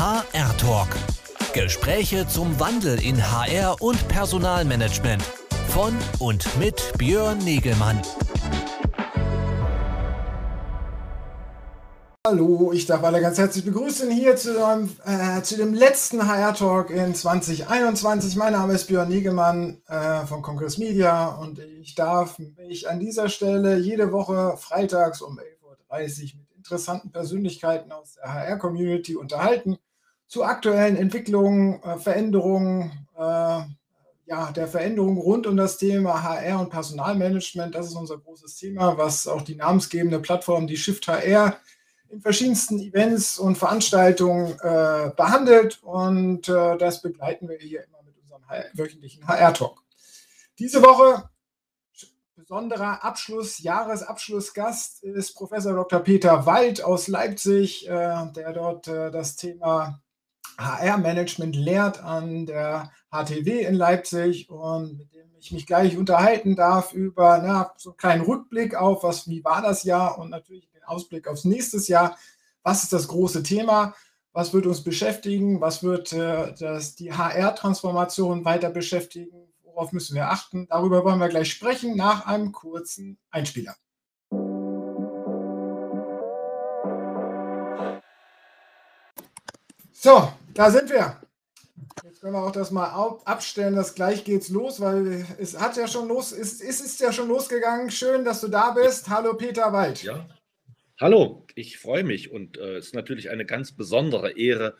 HR Talk. Gespräche zum Wandel in HR und Personalmanagement. Von und mit Björn Negelmann. Hallo, ich darf alle ganz herzlich begrüßen hier zu, einem, äh, zu dem letzten HR Talk in 2021. Mein Name ist Björn Negemann äh, von Congress Media und ich darf mich an dieser Stelle jede Woche freitags um 11.30 Uhr mit interessanten Persönlichkeiten aus der HR-Community unterhalten zu aktuellen Entwicklungen, äh, Veränderungen, äh, ja, der Veränderung rund um das Thema HR und Personalmanagement. Das ist unser großes Thema, was auch die namensgebende Plattform, die Shift HR, in verschiedensten Events und Veranstaltungen äh, behandelt. Und äh, das begleiten wir hier immer mit unserem wöchentlichen HR-Talk. Diese Woche besonderer Abschluss, Jahresabschlussgast ist Professor Dr. Peter Wald aus Leipzig, äh, der dort äh, das Thema HR-Management lehrt an der HTW in Leipzig und mit dem ich mich gleich unterhalten darf über na, so einen kleinen Rückblick auf, was, wie war das Jahr und natürlich den Ausblick aufs nächste Jahr. Was ist das große Thema? Was wird uns beschäftigen? Was wird äh, das, die HR-Transformation weiter beschäftigen? Worauf müssen wir achten? Darüber wollen wir gleich sprechen nach einem kurzen Einspieler. So, da sind wir. Jetzt können wir auch das mal abstellen, dass gleich geht's los, weil es hat ja schon los, es, es ist ja schon losgegangen. Schön, dass du da bist. Hallo Peter Wald. Ja. Hallo, ich freue mich und äh, es ist natürlich eine ganz besondere Ehre,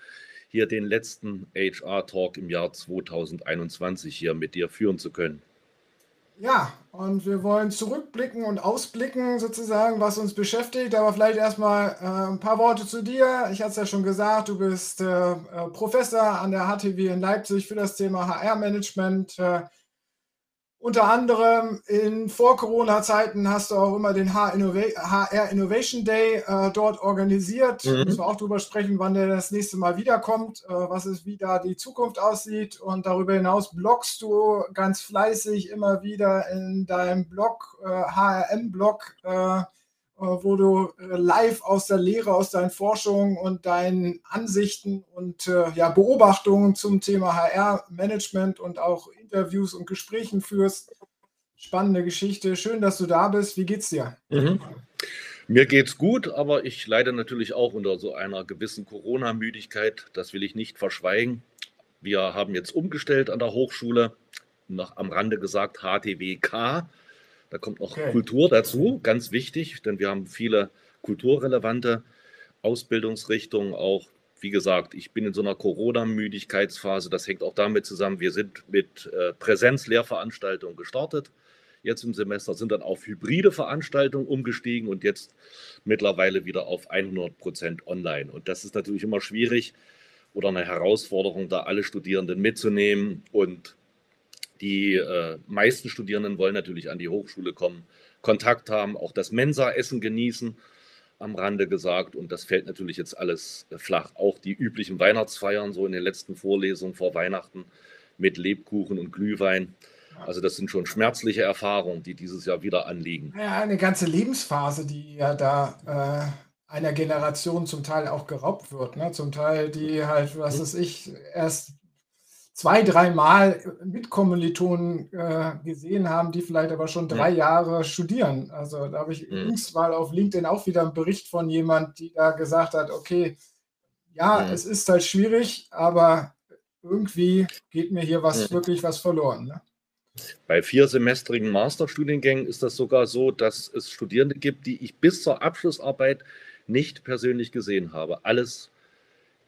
hier den letzten HR-Talk im Jahr 2021 hier mit dir führen zu können. Ja, und wir wollen zurückblicken und ausblicken sozusagen, was uns beschäftigt. Aber vielleicht erstmal äh, ein paar Worte zu dir. Ich hatte es ja schon gesagt, du bist äh, äh Professor an der HTW in Leipzig für das Thema HR-Management. Äh, unter anderem in Vor-Corona-Zeiten hast du auch immer den HR Innovation Day äh, dort organisiert. Mhm. Müssen wir auch darüber sprechen, wann der das nächste Mal wiederkommt, äh, was es, wie da die Zukunft aussieht. Und darüber hinaus bloggst du ganz fleißig immer wieder in deinem Blog, äh, HRM-Blog, äh, wo du äh, live aus der Lehre, aus deinen Forschungen und deinen Ansichten und ja, Beobachtungen zum Thema HR-Management und auch Interviews und Gesprächen führst. Spannende Geschichte. Schön, dass du da bist. Wie geht's dir? Mhm. Mir geht's gut, aber ich leide natürlich auch unter so einer gewissen Corona-Müdigkeit. Das will ich nicht verschweigen. Wir haben jetzt umgestellt an der Hochschule, noch am Rande gesagt HTWK. Da kommt noch okay. Kultur dazu, ganz wichtig, denn wir haben viele kulturrelevante Ausbildungsrichtungen, auch wie gesagt, ich bin in so einer Corona-Müdigkeitsphase. Das hängt auch damit zusammen, wir sind mit äh, Präsenzlehrveranstaltungen gestartet. Jetzt im Semester sind dann auf hybride Veranstaltungen umgestiegen und jetzt mittlerweile wieder auf 100 Prozent online. Und das ist natürlich immer schwierig oder eine Herausforderung, da alle Studierenden mitzunehmen. Und die äh, meisten Studierenden wollen natürlich an die Hochschule kommen, Kontakt haben, auch das Mensa-Essen genießen am Rande gesagt. Und das fällt natürlich jetzt alles flach. Auch die üblichen Weihnachtsfeiern, so in den letzten Vorlesungen vor Weihnachten mit Lebkuchen und Glühwein. Also das sind schon schmerzliche Erfahrungen, die dieses Jahr wieder anliegen. Ja, eine ganze Lebensphase, die ja da äh, einer Generation zum Teil auch geraubt wird. Ne? Zum Teil, die halt, was mhm. weiß ich, erst zwei, dreimal mit Kommilitonen äh, gesehen haben, die vielleicht aber schon drei ja. Jahre studieren. Also da habe ich ja. jüngst mal auf LinkedIn auch wieder einen Bericht von jemand, die da gesagt hat, okay, ja, ja. es ist halt schwierig, aber irgendwie geht mir hier was wirklich was verloren. Ne? Bei viersemestrigen Masterstudiengängen ist das sogar so, dass es Studierende gibt, die ich bis zur Abschlussarbeit nicht persönlich gesehen habe. Alles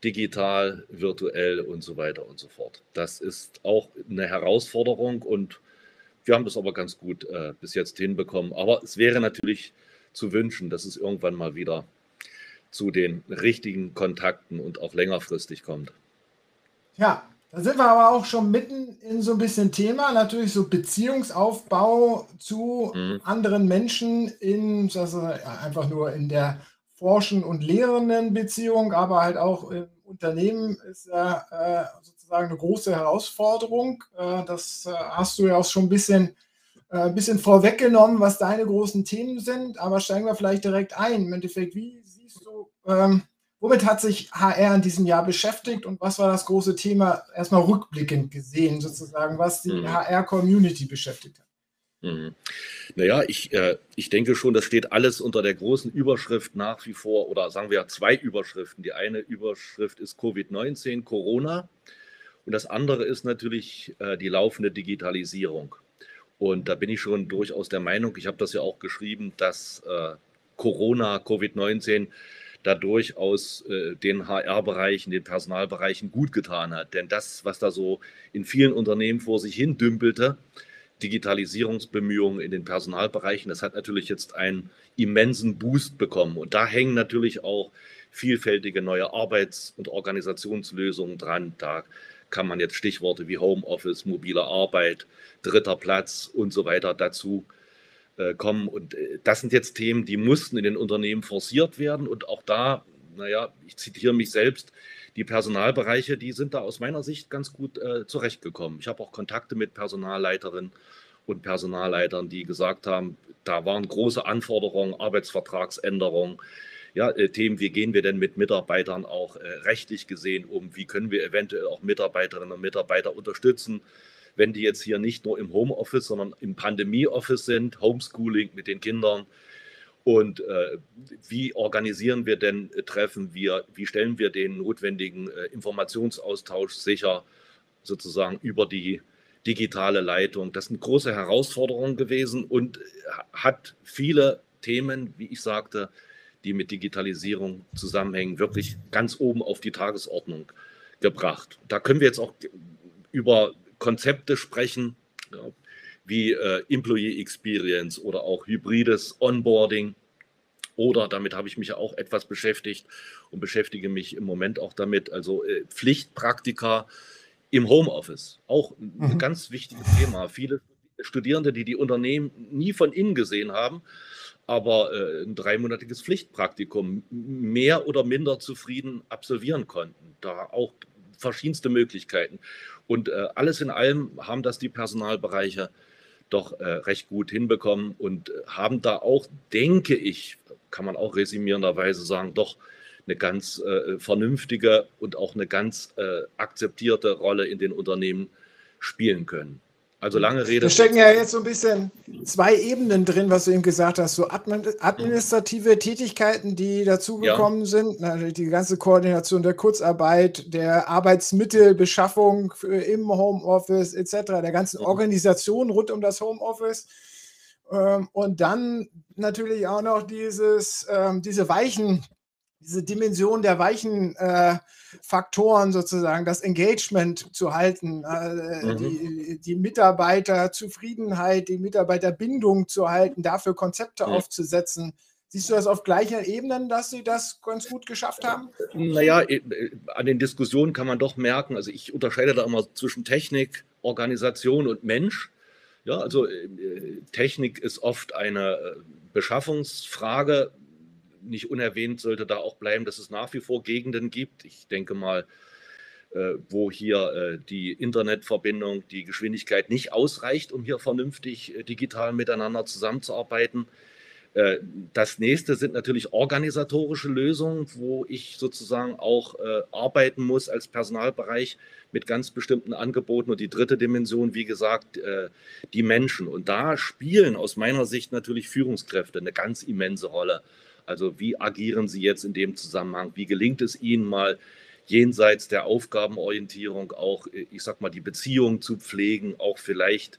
digital, virtuell und so weiter und so fort. Das ist auch eine Herausforderung und wir haben das aber ganz gut äh, bis jetzt hinbekommen. Aber es wäre natürlich zu wünschen, dass es irgendwann mal wieder zu den richtigen Kontakten und auch längerfristig kommt. Ja, da sind wir aber auch schon mitten in so ein bisschen Thema, natürlich so Beziehungsaufbau zu mhm. anderen Menschen in, also einfach nur in der Forschen- und Lehrenden-Beziehung, aber halt auch im Unternehmen ist ja äh, sozusagen eine große Herausforderung. Äh, das äh, hast du ja auch schon ein bisschen, äh, bisschen vorweggenommen, was deine großen Themen sind, aber steigen wir vielleicht direkt ein. Im Endeffekt, wie siehst du, ähm, Womit hat sich HR in diesem Jahr beschäftigt und was war das große Thema, erstmal rückblickend gesehen, sozusagen, was die mhm. HR-Community beschäftigt hat? Mhm. Naja, ich, äh, ich denke schon, das steht alles unter der großen Überschrift nach wie vor, oder sagen wir zwei Überschriften. Die eine Überschrift ist Covid-19, Corona, und das andere ist natürlich äh, die laufende Digitalisierung. Und da bin ich schon durchaus der Meinung, ich habe das ja auch geschrieben, dass äh, Corona, Covid-19 da durchaus äh, den HR-Bereichen, den Personalbereichen gut getan hat. Denn das, was da so in vielen Unternehmen vor sich hin dümpelte, Digitalisierungsbemühungen in den Personalbereichen, das hat natürlich jetzt einen immensen Boost bekommen. Und da hängen natürlich auch vielfältige neue Arbeits- und Organisationslösungen dran. Da kann man jetzt Stichworte wie Homeoffice, mobile Arbeit, dritter Platz und so weiter dazu äh, kommen. Und äh, das sind jetzt Themen, die mussten in den Unternehmen forciert werden. Und auch da, naja, ich zitiere mich selbst, die Personalbereiche, die sind da aus meiner Sicht ganz gut äh, zurechtgekommen. Ich habe auch Kontakte mit Personalleiterinnen und Personalleitern, die gesagt haben, da waren große Anforderungen, Arbeitsvertragsänderungen, ja, äh, Themen, wie gehen wir denn mit Mitarbeitern auch äh, rechtlich gesehen um, wie können wir eventuell auch Mitarbeiterinnen und Mitarbeiter unterstützen, wenn die jetzt hier nicht nur im Homeoffice, sondern im Pandemie-Office sind, Homeschooling mit den Kindern. Und äh, wie organisieren wir denn äh, Treffen? Wir, wie stellen wir den notwendigen äh, Informationsaustausch sicher, sozusagen über die digitale Leitung? Das sind große Herausforderungen gewesen und äh, hat viele Themen, wie ich sagte, die mit Digitalisierung zusammenhängen, wirklich ganz oben auf die Tagesordnung gebracht. Da können wir jetzt auch über Konzepte sprechen, ja, wie äh, Employee Experience oder auch hybrides Onboarding. Oder damit habe ich mich auch etwas beschäftigt und beschäftige mich im Moment auch damit, also äh, Pflichtpraktika im Homeoffice. Auch ein mhm. ganz wichtiges Thema. Viele Studierende, die die Unternehmen nie von innen gesehen haben, aber äh, ein dreimonatiges Pflichtpraktikum mehr oder minder zufrieden absolvieren konnten. Da auch verschiedenste Möglichkeiten. Und äh, alles in allem haben das die Personalbereiche doch äh, recht gut hinbekommen und äh, haben da auch, denke ich, kann man auch resümierenderweise sagen, doch eine ganz äh, vernünftige und auch eine ganz äh, akzeptierte Rolle in den Unternehmen spielen können. Also lange Rede. Da stecken ja jetzt so ein bisschen zwei Ebenen drin, was du eben gesagt hast. So administrative Tätigkeiten, die dazugekommen ja. sind. Natürlich die ganze Koordination der Kurzarbeit, der Arbeitsmittelbeschaffung im Homeoffice etc., der ganzen mhm. Organisation rund um das Homeoffice. Ähm, und dann natürlich auch noch dieses, ähm, diese weichen diese Dimension der weichen äh, Faktoren sozusagen, das Engagement zu halten, äh, mhm. die, die Mitarbeiterzufriedenheit, die Mitarbeiterbindung zu halten, dafür Konzepte mhm. aufzusetzen. Siehst du das auf gleichen Ebenen, dass sie das ganz gut geschafft haben? Naja, äh, an den Diskussionen kann man doch merken, also ich unterscheide da immer zwischen Technik, Organisation und Mensch. Ja, also äh, Technik ist oft eine äh, Beschaffungsfrage, nicht unerwähnt sollte da auch bleiben, dass es nach wie vor Gegenden gibt. Ich denke mal, äh, wo hier äh, die Internetverbindung, die Geschwindigkeit nicht ausreicht, um hier vernünftig äh, digital miteinander zusammenzuarbeiten. Das nächste sind natürlich organisatorische Lösungen, wo ich sozusagen auch arbeiten muss als Personalbereich mit ganz bestimmten Angeboten. Und die dritte Dimension, wie gesagt, die Menschen. Und da spielen aus meiner Sicht natürlich Führungskräfte eine ganz immense Rolle. Also wie agieren Sie jetzt in dem Zusammenhang? Wie gelingt es Ihnen mal jenseits der Aufgabenorientierung auch, ich sag mal, die Beziehung zu pflegen, auch vielleicht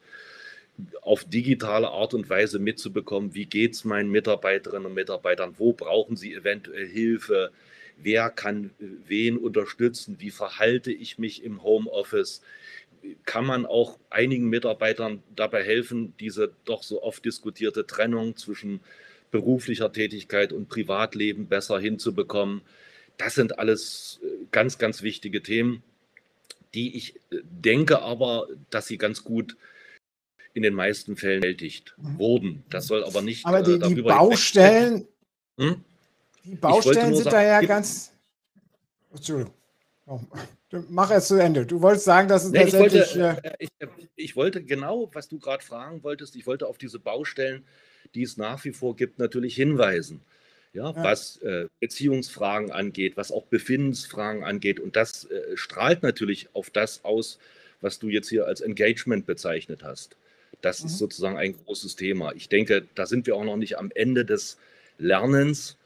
auf digitale Art und Weise mitzubekommen, wie geht es meinen Mitarbeiterinnen und Mitarbeitern, wo brauchen sie eventuell Hilfe, wer kann wen unterstützen, wie verhalte ich mich im Homeoffice, kann man auch einigen Mitarbeitern dabei helfen, diese doch so oft diskutierte Trennung zwischen beruflicher Tätigkeit und Privatleben besser hinzubekommen. Das sind alles äh, ganz, ganz wichtige Themen, die ich äh, denke aber, dass sie ganz gut in den meisten Fällen bewältigt mhm. wurden. Das soll aber nicht. Aber die, äh, die Baustellen, hm? die Baustellen sind sagen, da ja ganz. Entschuldigung. Oh, mach es zu Ende. Du wolltest sagen, dass es nee, letztendlich. Ich wollte, äh, ich, ich wollte genau, was du gerade fragen wolltest, ich wollte auf diese Baustellen die es nach wie vor gibt, natürlich hinweisen. ja, ja. was äh, Beziehungsfragen angeht, was auch Befindensfragen angeht. Und das äh, strahlt natürlich auf das aus, was du jetzt hier als Engagement bezeichnet hast. Das mhm. ist sozusagen ein großes Thema. Ich denke, da sind wir auch noch nicht am Ende des Lernens,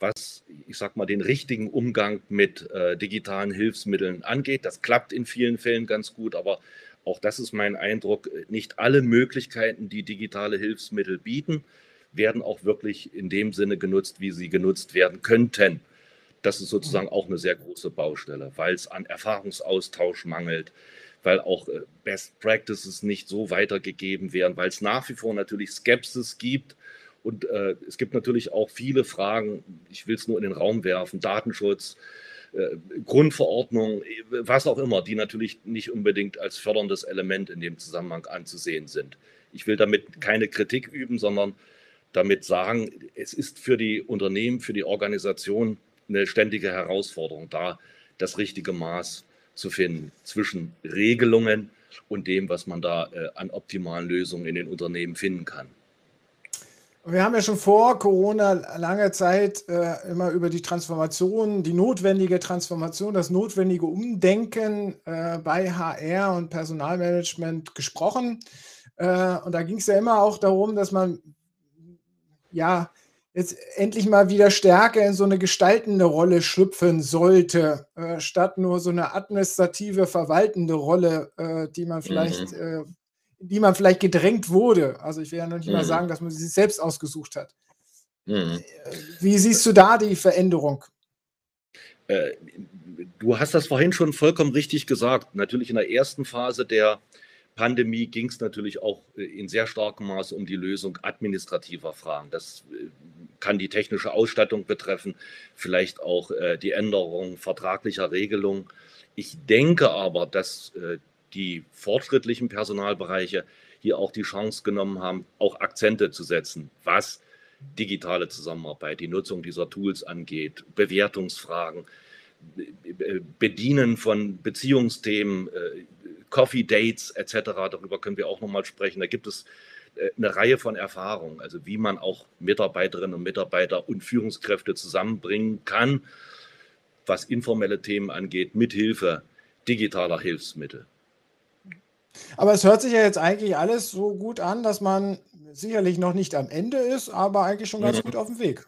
was, ich sag mal, den richtigen Umgang mit äh, digitalen Hilfsmitteln angeht. Das klappt in vielen Fällen ganz gut, aber auch das ist mein Eindruck. Nicht alle Möglichkeiten, die digitale Hilfsmittel bieten, werden auch wirklich in dem Sinne genutzt, wie sie genutzt werden könnten. Das ist sozusagen auch eine sehr große Baustelle, weil es an Erfahrungsaustausch mangelt, weil auch äh, Best Practices nicht so weitergegeben werden, weil es nach wie vor natürlich Skepsis gibt. Und äh, es gibt natürlich auch viele Fragen, ich will es nur in den Raum werfen, Datenschutz, äh, Grundverordnung, was auch immer, die natürlich nicht unbedingt als förderndes Element in dem Zusammenhang anzusehen sind. Ich will damit keine Kritik üben, sondern damit sagen, es ist für die Unternehmen, für die Organisation eine ständige Herausforderung, da das richtige Maß zu finden zwischen Regelungen und dem, was man da äh, an optimalen Lösungen in den Unternehmen finden kann. Wir haben ja schon vor Corona lange Zeit äh, immer über die Transformation, die notwendige Transformation, das notwendige Umdenken äh, bei HR und Personalmanagement gesprochen. Äh, und da ging es ja immer auch darum, dass man ja, jetzt endlich mal wieder stärker in so eine gestaltende Rolle schlüpfen sollte, äh, statt nur so eine administrative, verwaltende Rolle, äh, die man vielleicht, mhm. Die man vielleicht gedrängt wurde. Also ich will ja noch nicht mhm. mal sagen, dass man sie selbst ausgesucht hat. Mhm. Wie siehst du da die Veränderung? Äh, du hast das vorhin schon vollkommen richtig gesagt. Natürlich in der ersten Phase der Pandemie ging es natürlich auch äh, in sehr starkem Maße um die Lösung administrativer Fragen. Das äh, kann die technische Ausstattung betreffen, vielleicht auch die Änderung vertraglicher Regelungen. Ich denke aber, dass die fortschrittlichen Personalbereiche hier auch die Chance genommen haben, auch Akzente zu setzen, was digitale Zusammenarbeit, die Nutzung dieser Tools angeht, Bewertungsfragen, Bedienen von Beziehungsthemen, Coffee Dates etc. Darüber können wir auch nochmal sprechen. Da gibt es äh, eine Reihe von Erfahrungen, also wie man auch Mitarbeiterinnen und Mitarbeiter und Führungskräfte zusammenbringen kann, was informelle Themen angeht, mithilfe digitaler Hilfsmittel. Aber es hört sich ja jetzt eigentlich alles so gut an, dass man sicherlich noch nicht am Ende ist, aber eigentlich schon ganz mhm. gut auf dem Weg.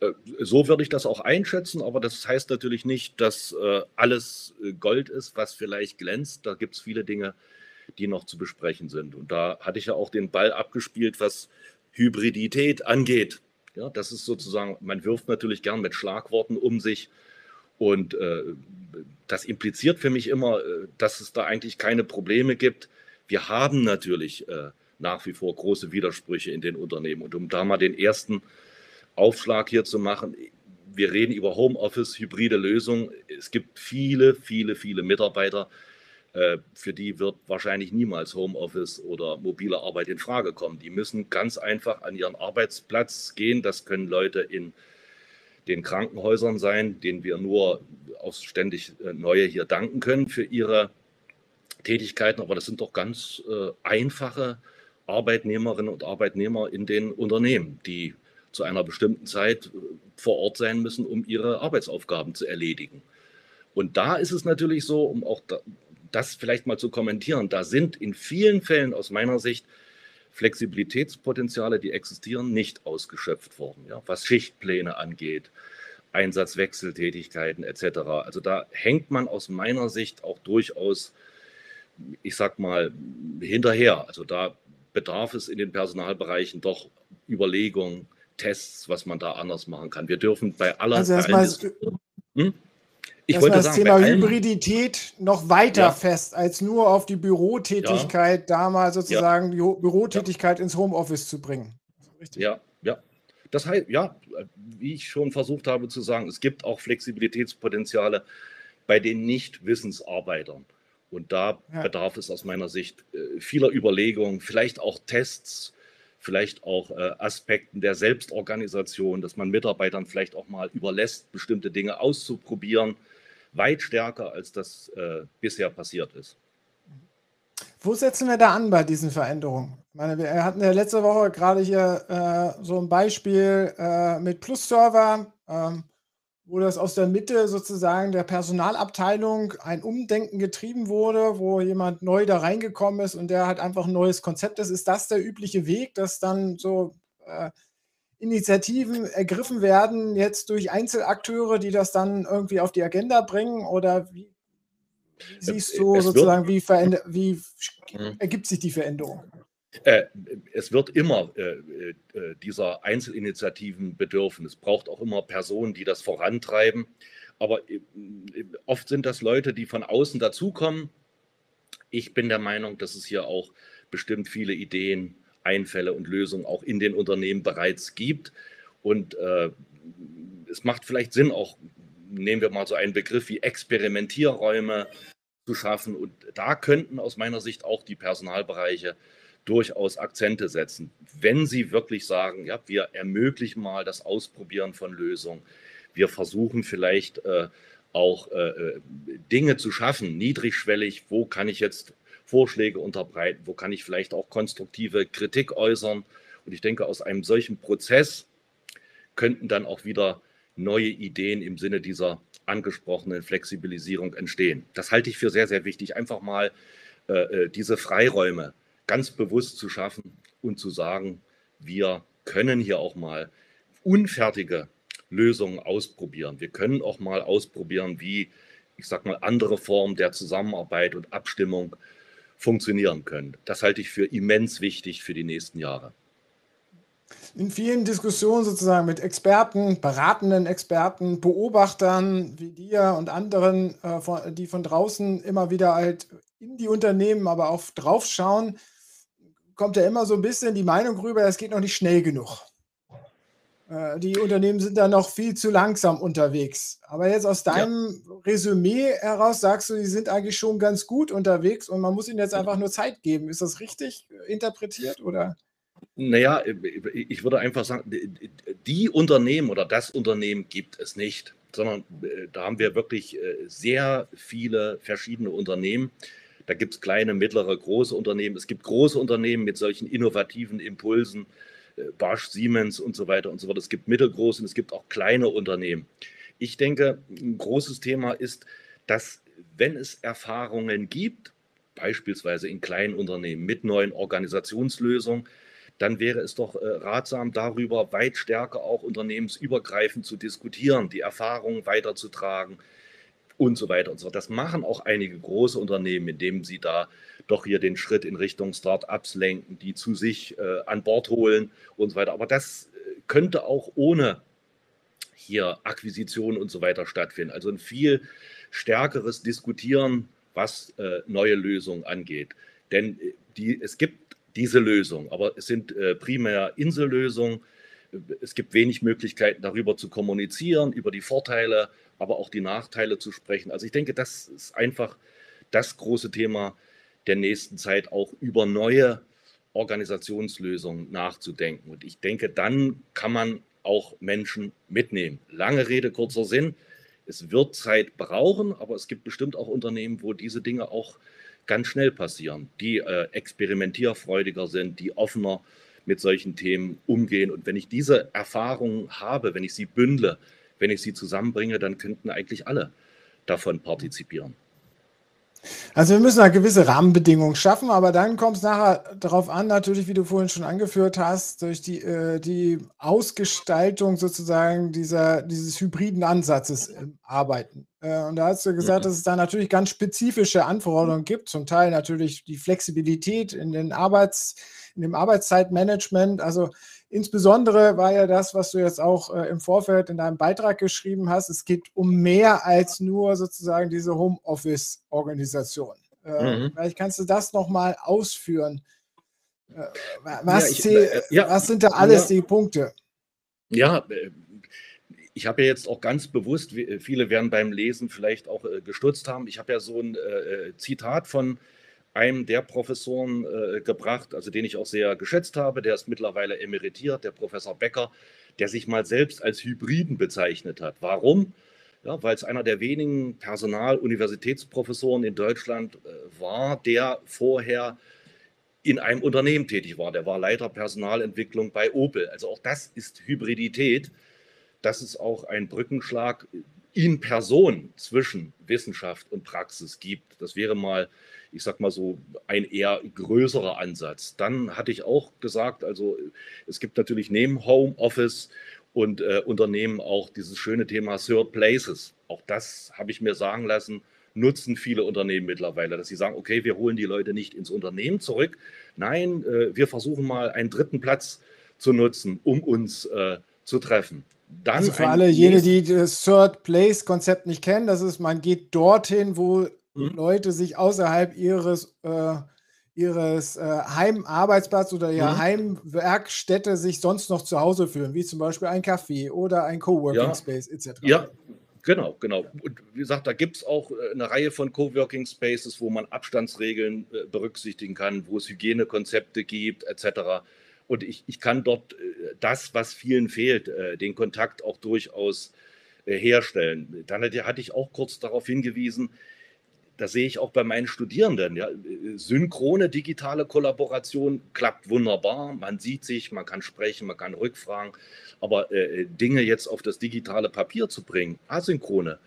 Äh, so würde ich das auch einschätzen, aber das heißt natürlich nicht, dass äh, alles äh, Gold ist, was vielleicht glänzt. Da gibt es viele Dinge, die noch zu besprechen sind. Und da hatte ich ja auch den Ball abgespielt, was Hybridität angeht. Ja, das ist sozusagen, man wirft natürlich gern mit Schlagworten um sich. Und äh, das impliziert für mich immer, dass es da eigentlich keine Probleme gibt. Wir haben natürlich äh, nach wie vor große Widersprüche in den Unternehmen. Und um da mal den ersten Aufschlag hier zu machen. Wir reden über Homeoffice, hybride Lösungen. Es gibt viele, viele, viele Mitarbeiter, äh, für die wird wahrscheinlich niemals Homeoffice oder mobile Arbeit in Frage kommen. Die müssen ganz einfach an ihren Arbeitsplatz gehen. Das können Leute in den Krankenhäusern sein, denen wir nur aufs ständig äh, Neue hier danken können für ihre Tätigkeiten. Aber das sind doch ganz äh, einfache Arbeitnehmerinnen und Arbeitnehmer in den Unternehmen, die zu einer bestimmten Zeit äh, vor Ort sein müssen, um ihre Arbeitsaufgaben zu erledigen. Und da ist es natürlich so, um auch das vielleicht mal zu kommentieren, da sind in vielen Fällen aus meiner Sicht Flexibilitätspotenziale, die existieren, nicht ausgeschöpft worden, ja, was Schichtpläne angeht, Einsatzwechseltätigkeiten etc. Also da hängt man aus meiner Sicht auch durchaus, ich sag mal, hinterher. Also da bedarf es in den Personalbereichen doch Überlegungen, Tests, was man da anders machen kann. Wir dürfen bei aller. Also erstmal hm? Ich wollte das sagen, Thema Hybridität noch weiter ja. fest, als nur auf die Bürotätigkeit, ja. da mal sozusagen ja. die Bürotätigkeit ins Homeoffice zu bringen. Richtig. Ja, ja. Das heißt, ja, wie ich schon versucht habe zu sagen, es gibt auch Flexibilitätspotenziale bei den Nicht-Wissensarbeitern. Und da bedarf es aus meiner Sicht äh, vieler Überlegungen, vielleicht auch Tests, vielleicht auch äh, Aspekten der Selbstorganisation, dass man Mitarbeitern vielleicht auch mal überlässt, bestimmte Dinge auszuprobieren, weit stärker, als das äh, bisher passiert ist. Wo setzen wir da an bei diesen Veränderungen? Ich meine, wir hatten ja letzte Woche gerade hier äh, so ein Beispiel äh, mit Plus-Server, ähm, wo das aus der Mitte sozusagen der Personalabteilung ein Umdenken getrieben wurde, wo jemand neu da reingekommen ist und der hat einfach ein neues Konzept ist. Ist das der übliche Weg, dass dann so äh, Initiativen ergriffen werden, jetzt durch Einzelakteure, die das dann irgendwie auf die Agenda bringen? Oder wie, siehst du es sozusagen, wie, wie mhm. ergibt sich die Veränderung? Äh, es wird immer äh, äh, dieser Einzelinitiativen bedürfen. Es braucht auch immer Personen, die das vorantreiben. Aber äh, oft sind das Leute, die von außen dazukommen. Ich bin der Meinung, dass es hier auch bestimmt viele Ideen, Einfälle und Lösungen auch in den Unternehmen bereits gibt. Und äh, es macht vielleicht Sinn, auch nehmen wir mal so einen Begriff wie Experimentierräume zu schaffen. Und da könnten aus meiner Sicht auch die Personalbereiche durchaus Akzente setzen, wenn sie wirklich sagen, ja, wir ermöglichen mal das Ausprobieren von Lösungen. Wir versuchen vielleicht äh, auch äh, äh, Dinge zu schaffen, niedrigschwellig, wo kann ich jetzt Vorschläge unterbreiten, wo kann ich vielleicht auch konstruktive Kritik äußern. Und ich denke, aus einem solchen Prozess könnten dann auch wieder neue Ideen im Sinne dieser angesprochenen Flexibilisierung entstehen. Das halte ich für sehr, sehr wichtig, einfach mal äh, äh diese Freiräume ganz bewusst zu schaffen und zu sagen, wir können hier auch mal unfertige Lösungen ausprobieren. Wir können auch mal ausprobieren, wie, ich sag mal, andere Formen der Zusammenarbeit und Abstimmung funktionieren können. Das halte ich für immens wichtig für die nächsten Jahre. In vielen Diskussionen sozusagen mit Experten, beratenden Experten, Beobachtern wie dir und anderen, äh, die von draußen immer wieder halt in die Unternehmen, aber auch draufschauen, kommt ja immer so ein bisschen die Meinung rüber, es geht noch nicht schnell genug. Äh, die Unternehmen sind da noch viel zu langsam unterwegs. Aber jetzt aus deinem ja. Resümee heraus sagst du, die sind eigentlich schon ganz gut unterwegs und man muss ihnen jetzt einfach nur Zeit geben. Ist das richtig interpretiert oder? Naja, ich würde einfach sagen, die Unternehmen oder das Unternehmen gibt es nicht, sondern äh, da haben wir wirklich äh, sehr viele verschiedene Unternehmen. Da gibt es kleine, mittlere, große Unternehmen. Es gibt große Unternehmen mit solchen innovativen Impulsen, äh, Bosch, Siemens und so weiter und so fort. Es gibt mittelgroße und es gibt auch kleine Unternehmen. Ich denke, ein großes Thema ist, dass wenn es Erfahrungen gibt, beispielsweise in kleinen Unternehmen mit neuen Organisationslösungen, dann wäre es doch äh, ratsam, darüber weit stärker auch unternehmensübergreifend zu diskutieren, die Erfahrungen weiterzutragen, und so weiter und so fort. Das machen auch einige große Unternehmen, indem sie da doch hier den Schritt in Richtung Start-ups lenken, die zu sich äh, an Bord holen und so weiter. Aber das äh, könnte auch ohne hier Akquisitionen und so weiter stattfinden. Also ein viel stärkeres Diskutieren, was äh, neue Lösungen angeht. Denn äh, die, es gibt diese Lösungen, aber es sind äh, primär Insellösungen. Es gibt wenig Möglichkeiten, darüber zu kommunizieren, über die Vorteile aber auch die Nachteile zu sprechen. Also ich denke, das ist einfach das große Thema der nächsten Zeit, auch über neue Organisationslösungen nachzudenken. Und ich denke, dann kann man auch Menschen mitnehmen. Lange Rede, kurzer Sinn. Es wird Zeit brauchen, aber es gibt bestimmt auch Unternehmen, wo diese Dinge auch ganz schnell passieren, die äh, experimentierfreudiger sind, die offener mit solchen Themen umgehen. Und wenn ich diese Erfahrungen habe, wenn ich sie bündle, wenn ich sie zusammenbringe, dann könnten eigentlich alle davon partizipieren. Also wir müssen da gewisse Rahmenbedingungen schaffen, aber dann kommt es nachher darauf an, natürlich, wie du vorhin schon angeführt hast, durch die, äh, die Ausgestaltung sozusagen dieser, dieses hybriden Ansatzes im Arbeiten. Äh, und da hast du gesagt, mhm. dass es da natürlich ganz spezifische Anforderungen gibt, zum Teil natürlich die Flexibilität in, den Arbeits, in dem Arbeitszeitmanagement. Also Insbesondere war ja das, was du jetzt auch äh, im Vorfeld in deinem Beitrag geschrieben hast, es geht um mehr als nur sozusagen diese Homeoffice-Organisation. Äh, mhm. Vielleicht kannst du das nochmal ausführen. Äh, was, ja, ich, äh, ja, was, sind da alles ja, die Punkte? Ja, äh, ich habe ja jetzt auch ganz bewusst, viele werden beim Lesen vielleicht auch äh, gestutzt haben, ich habe ja so ein Zitat von einem der Professoren äh, gebracht, also den ich auch sehr geschätzt habe, der ist mittlerweile emeritiert, der Professor Becker, der sich mal selbst als Hybriden bezeichnet hat. Warum? ja, weil es einer der wenigen Personal-Universitätsprofessoren in Deutschland äh, war, der vorher in einem Unternehmen tätig war. Der war Leiter Personalentwicklung bei Opel. Also auch das ist Hybridität. Das ist auch ein Brückenschlag in Person zwischen Wissenschaft und Praxis gibt. Das wäre mal, ich sag mal so, ein eher größerer Ansatz. Dann hatte ich auch gesagt, also es gibt natürlich neben Homeoffice und äh, Unternehmen auch dieses schöne Thema Third Places. Auch das habe ich mir sagen lassen, nutzen viele Unternehmen mittlerweile, dass sie sagen, okay, wir holen die Leute nicht ins Unternehmen zurück. Nein, äh, wir versuchen mal einen dritten Platz zu nutzen, um uns äh, zu treffen. Dann also für alle jene, die das Third Place Konzept nicht kennen, das ist, man geht dorthin, wo mhm. Leute sich außerhalb ihres äh, ihres äh, Heimarbeitsplatz oder ihrer mhm. Heimwerkstätte sich sonst noch zu Hause fühlen, wie zum Beispiel ein Café oder ein Coworking ja. Space etc. Ja, genau, genau. Und wie gesagt, da gibt es auch äh, eine Reihe von Coworking Spaces, wo man Abstandsregeln äh, berücksichtigen kann, wo es Hygienekonzepte gibt etc. Und ich, ich kann dort äh, das, was vielen fehlt, äh, den Kontakt auch durchaus äh, herstellen. Dann hatte ich auch kurz darauf hingewiesen, das sehe ich auch bei meinen Studierenden. Ja. Synchrone digitale Kollaboration klappt wunderbar. Man sieht sich, man kann sprechen, man kann rückfragen. Aber äh, Dinge jetzt auf das digitale Papier zu bringen, asynchrone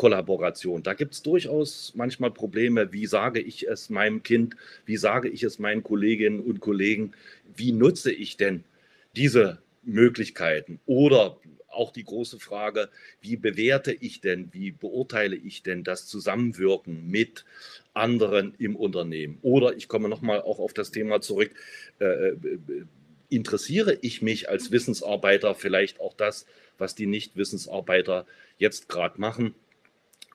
Kollaboration, da gibt es durchaus manchmal Probleme. Wie sage ich es meinem Kind? Wie sage ich es meinen Kolleginnen und Kollegen? Wie nutze ich denn diese Möglichkeiten? Oder auch die große Frage, wie bewerte ich denn, wie beurteile ich denn das Zusammenwirken mit anderen im Unternehmen? Oder ich komme nochmal auch auf das Thema zurück, äh, äh, interessiere ich mich als Wissensarbeiter vielleicht auch das, was die Nicht-Wissensarbeiter jetzt gerade machen?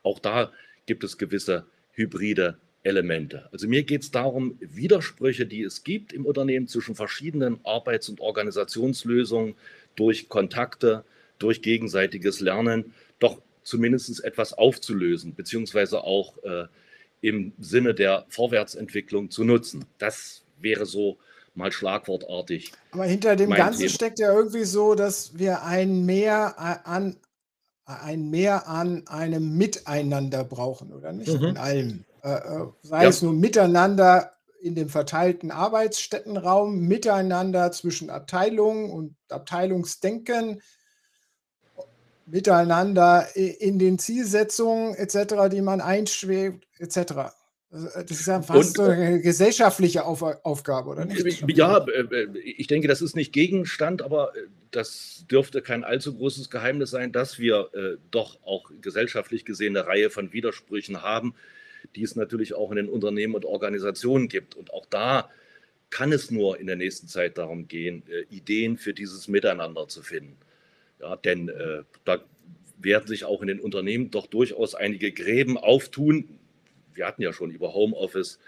Auch da gibt es gewisse hybride Elemente. Also mir geht es darum, Widersprüche, die es gibt im Unternehmen zwischen verschiedenen Arbeits- und Organisationslösungen durch Kontakte, durch gegenseitiges Lernen doch zumindest etwas aufzulösen, beziehungsweise auch äh, im Sinne der Vorwärtsentwicklung zu nutzen. Das wäre so mal schlagwortartig. Aber hinter dem Ganzen Thema. steckt ja irgendwie so, dass wir ein Mehr an, ein Mehr an einem Miteinander brauchen, oder nicht? Mhm. In allem. Äh, äh, sei ja. es nun miteinander in dem verteilten Arbeitsstättenraum, miteinander zwischen Abteilungen und Abteilungsdenken, miteinander in den Zielsetzungen etc., die man einschwebt etc. Äh, das ist ja fast und, so eine gesellschaftliche Auf Aufgabe, oder nicht? Ja, äh, ich denke, das ist nicht Gegenstand, aber äh, das dürfte kein allzu großes Geheimnis sein, dass wir äh, doch auch gesellschaftlich gesehen eine Reihe von Widersprüchen haben, die es natürlich auch in den Unternehmen und Organisationen gibt. Und auch da kann es nur in der nächsten Zeit darum gehen, äh, Ideen für dieses Miteinander zu finden. Ja, denn äh, da werden sich auch in den Unternehmen doch durchaus einige Gräben auftun. Wir hatten ja schon über Homeoffice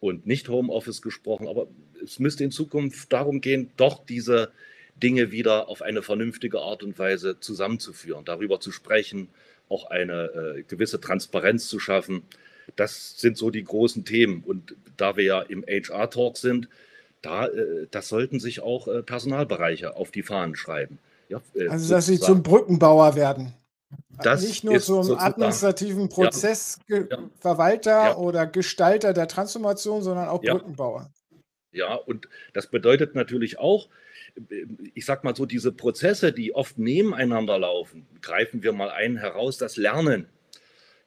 und nicht Homeoffice gesprochen, aber es müsste in Zukunft darum gehen, doch diese Dinge wieder auf eine vernünftige Art und Weise zusammenzuführen, darüber zu sprechen, auch eine äh, gewisse Transparenz zu schaffen. Das sind so die großen Themen. Und da wir ja im HR-Talk sind, da, äh, das sollten sich auch äh, Personalbereiche auf die Fahnen schreiben. Ja, äh, also, dass sie zum Brückenbauer werden. Das Nicht nur zum administrativen Prozessverwalter ja. ja. oder Gestalter der Transformation, sondern auch Brückenbauer. Ja, und das bedeutet natürlich auch, ich sag mal so, diese Prozesse, die oft nebeneinander laufen, greifen wir mal einen heraus, das Lernen.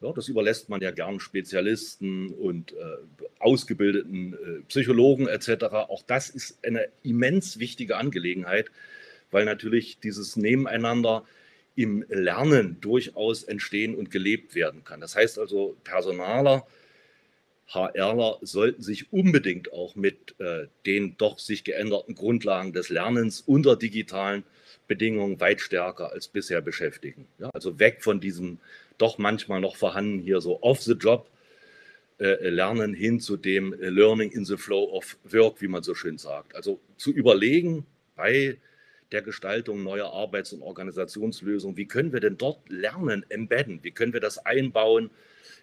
Ja, das überlässt man ja gern Spezialisten und äh, ausgebildeten äh, Psychologen etc. Auch das ist eine immens wichtige Angelegenheit, weil natürlich dieses Nebeneinander im Lernen durchaus entstehen und gelebt werden kann. Das heißt also, Personaler, HRler sollten sich unbedingt auch mit äh, den doch sich geänderten Grundlagen des Lernens unter digitalen Bedingungen weit stärker als bisher beschäftigen. Ja, also weg von diesem doch manchmal noch vorhanden hier so off-the-job äh, Lernen hin zu dem äh, Learning in the Flow of Work, wie man so schön sagt. Also zu überlegen bei der Gestaltung neuer Arbeits- und Organisationslösungen. Wie können wir denn dort lernen, embedden? Wie können wir das einbauen?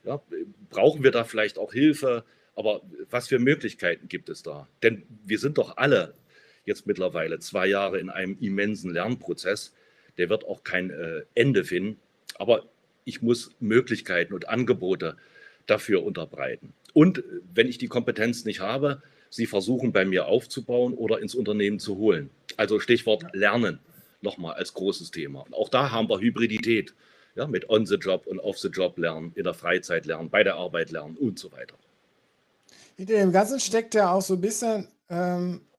Ja, brauchen wir da vielleicht auch Hilfe? Aber was für Möglichkeiten gibt es da? Denn wir sind doch alle jetzt mittlerweile zwei Jahre in einem immensen Lernprozess. Der wird auch kein äh, Ende finden. Aber ich muss Möglichkeiten und Angebote dafür unterbreiten. Und wenn ich die Kompetenz nicht habe, sie versuchen bei mir aufzubauen oder ins Unternehmen zu holen. Also Stichwort Lernen nochmal als großes Thema. Und auch da haben wir Hybridität ja, mit On-the-Job und Off-the-Job lernen, in der Freizeit lernen, bei der Arbeit lernen und so weiter. Hinter dem Ganzen steckt ja auch so ein bisschen ähm, äh,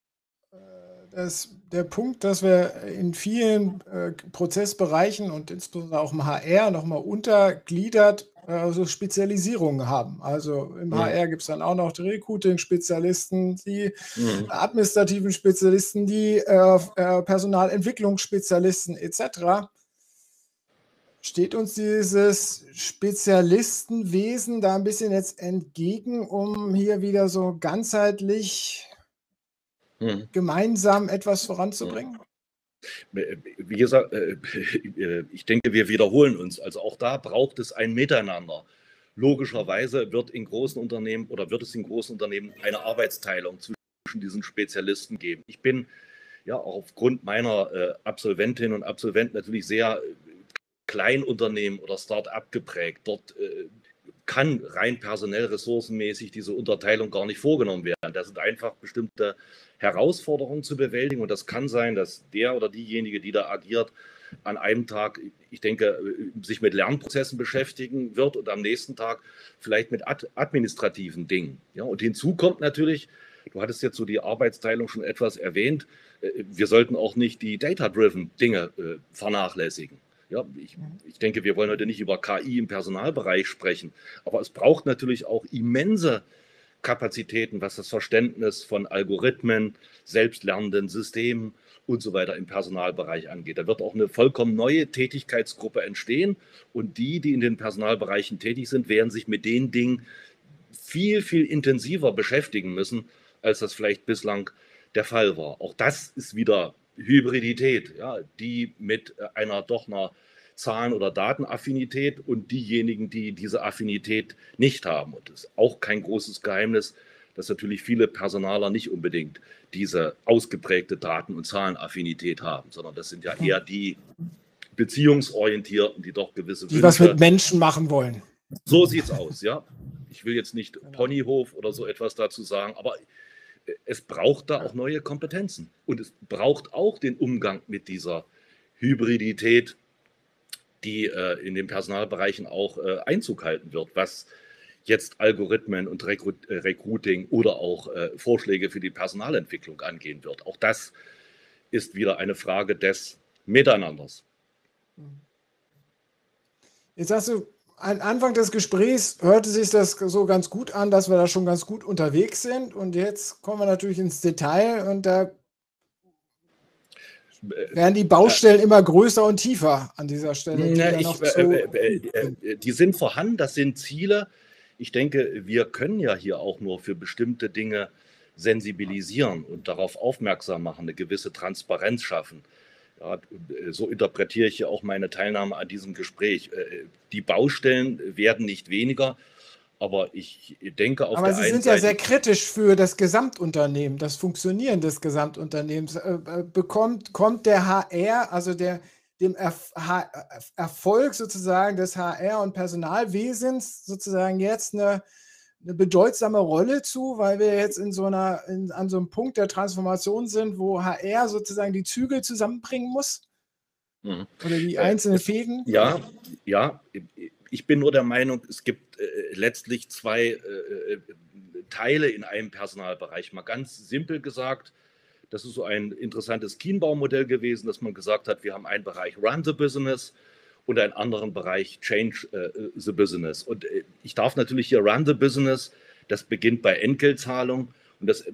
das, der Punkt, dass wir in vielen äh, Prozessbereichen und insbesondere auch im HR nochmal untergliedert äh, so Spezialisierungen haben. Also im ja. HR gibt es dann auch noch die Recruiting-Spezialisten, die mhm. administrativen Spezialisten, die äh, äh, Personalentwicklungsspezialisten etc. Steht uns dieses Spezialistenwesen da ein bisschen jetzt entgegen, um hier wieder so ganzheitlich mhm. gemeinsam etwas voranzubringen? Wie gesagt, äh, ich denke, wir wiederholen uns. Also auch da braucht es ein Miteinander. Logischerweise wird in großen Unternehmen oder wird es in großen Unternehmen eine Arbeitsteilung zwischen diesen Spezialisten geben. Ich bin ja aufgrund meiner äh, Absolventinnen und Absolventen natürlich sehr Kleinunternehmen oder Start-up geprägt. Dort äh, kann rein personell ressourcenmäßig diese Unterteilung gar nicht vorgenommen werden. Das sind einfach bestimmte Herausforderungen zu bewältigen und das kann sein, dass der oder diejenige, die da agiert, an einem Tag, ich denke, sich mit Lernprozessen beschäftigen wird und am nächsten Tag vielleicht mit ad administrativen Dingen. Ja, und hinzu kommt natürlich, du hattest jetzt so die Arbeitsteilung schon etwas erwähnt, äh, wir sollten auch nicht die data-driven Dinge äh, vernachlässigen. Ja, ich, ich denke, wir wollen heute nicht über KI im Personalbereich sprechen, aber es braucht natürlich auch immense Kapazitäten, was das Verständnis von Algorithmen, selbstlernenden Systemen und so weiter im Personalbereich angeht. Da wird auch eine vollkommen neue Tätigkeitsgruppe entstehen und die, die in den Personalbereichen tätig sind, werden sich mit den Dingen viel, viel intensiver beschäftigen müssen, als das vielleicht bislang der Fall war. Auch das ist wieder Hybridität, ja, die mit einer doch einer Zahlen- oder Datenaffinität und diejenigen, die diese Affinität nicht haben. Und das ist auch kein großes Geheimnis, dass natürlich viele Personaler nicht unbedingt diese ausgeprägte Daten- und Zahlenaffinität haben, sondern das sind ja eher die Beziehungsorientierten, die doch gewisse die Wünsche, was mit Menschen machen wollen. So sieht es aus, ja. Ich will jetzt nicht Ponyhof oder so etwas dazu sagen, aber es braucht da auch neue Kompetenzen. Und es braucht auch den Umgang mit dieser Hybridität, die äh, in den Personalbereichen auch äh, Einzug halten wird, was jetzt Algorithmen und Recru äh, Recruiting oder auch äh, Vorschläge für die Personalentwicklung angehen wird. Auch das ist wieder eine Frage des Miteinanders. Jetzt hast du am Anfang des Gesprächs hörte sich das so ganz gut an, dass wir da schon ganz gut unterwegs sind. Und jetzt kommen wir natürlich ins Detail und da werden die Baustellen immer größer und tiefer an dieser Stelle. Die, Na, ich, äh, äh, äh, die sind vorhanden, das sind Ziele. Ich denke, wir können ja hier auch nur für bestimmte Dinge sensibilisieren und darauf aufmerksam machen, eine gewisse Transparenz schaffen. Ja, so interpretiere ich ja auch meine Teilnahme an diesem Gespräch. Äh, die Baustellen werden nicht weniger, aber ich denke auf Aber der Sie sind ja sehr kritisch für das Gesamtunternehmen, das Funktionieren des Gesamtunternehmens. Äh, äh, bekommt, kommt der HR, also der, dem Erfolg sozusagen des HR- und Personalwesens sozusagen jetzt eine eine bedeutsame Rolle zu, weil wir jetzt in so einer, in, an so einem Punkt der Transformation sind, wo HR sozusagen die Zügel zusammenbringen muss? Mhm. Oder die einzelnen äh, Fäden? Ja, ja. Ich bin nur der Meinung, es gibt äh, letztlich zwei äh, äh, Teile in einem Personalbereich. Mal ganz simpel gesagt, das ist so ein interessantes Kienbaum-Modell gewesen, dass man gesagt hat, wir haben einen Bereich Run the Business und einen anderen Bereich Change äh, the Business. Und äh, ich darf natürlich hier Run the Business, das beginnt bei Entgeltzahlung und das äh,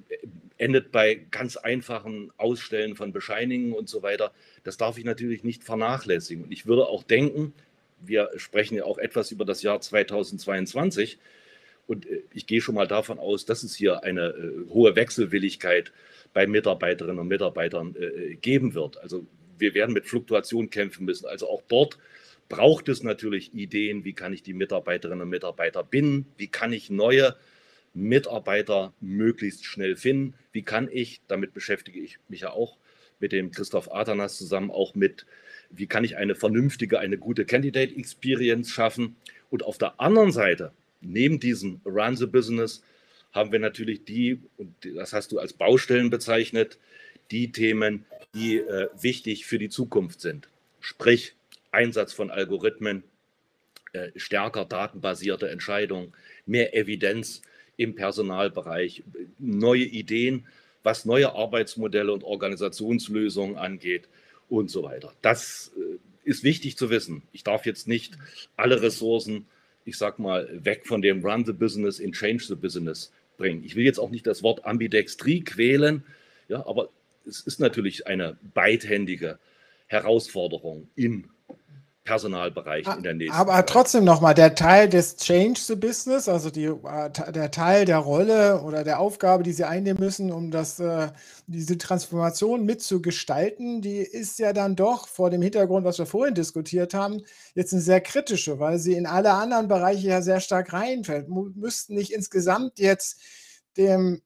endet bei ganz einfachen Ausstellen von Bescheinigungen und so weiter. Das darf ich natürlich nicht vernachlässigen. Und ich würde auch denken, wir sprechen ja auch etwas über das Jahr 2022. Und äh, ich gehe schon mal davon aus, dass es hier eine äh, hohe Wechselwilligkeit bei Mitarbeiterinnen und Mitarbeitern geben wird. Also wir werden mit Fluktuation kämpfen müssen. Also auch dort braucht es natürlich Ideen, wie kann ich die Mitarbeiterinnen und Mitarbeiter binden, wie kann ich neue Mitarbeiter möglichst schnell finden, wie kann ich, damit beschäftige ich mich ja auch mit dem Christoph Atanas zusammen, auch mit wie kann ich eine vernünftige, eine gute Candidate Experience schaffen. Und auf der anderen Seite, neben diesem Run the Business, haben wir natürlich die, und das hast du als Baustellen bezeichnet, die Themen, die äh, wichtig für die Zukunft sind. Sprich, Einsatz von Algorithmen, äh, stärker datenbasierte Entscheidungen, mehr Evidenz im Personalbereich, neue Ideen, was neue Arbeitsmodelle und Organisationslösungen angeht und so weiter. Das äh, ist wichtig zu wissen. Ich darf jetzt nicht alle Ressourcen, ich sag mal, weg von dem Run the Business in Change the Business bringen. Ich will jetzt auch nicht das Wort Ambidextrie quälen, ja, aber es ist natürlich eine beidhändige Herausforderung im Personalbereich in der nächsten Aber Zeit. trotzdem nochmal, der Teil des Change the Business, also die, äh, der Teil der Rolle oder der Aufgabe, die Sie einnehmen müssen, um das, äh, diese Transformation mitzugestalten, die ist ja dann doch vor dem Hintergrund, was wir vorhin diskutiert haben, jetzt eine sehr kritische, weil sie in alle anderen Bereiche ja sehr stark reinfällt. Müssten nicht insgesamt jetzt dem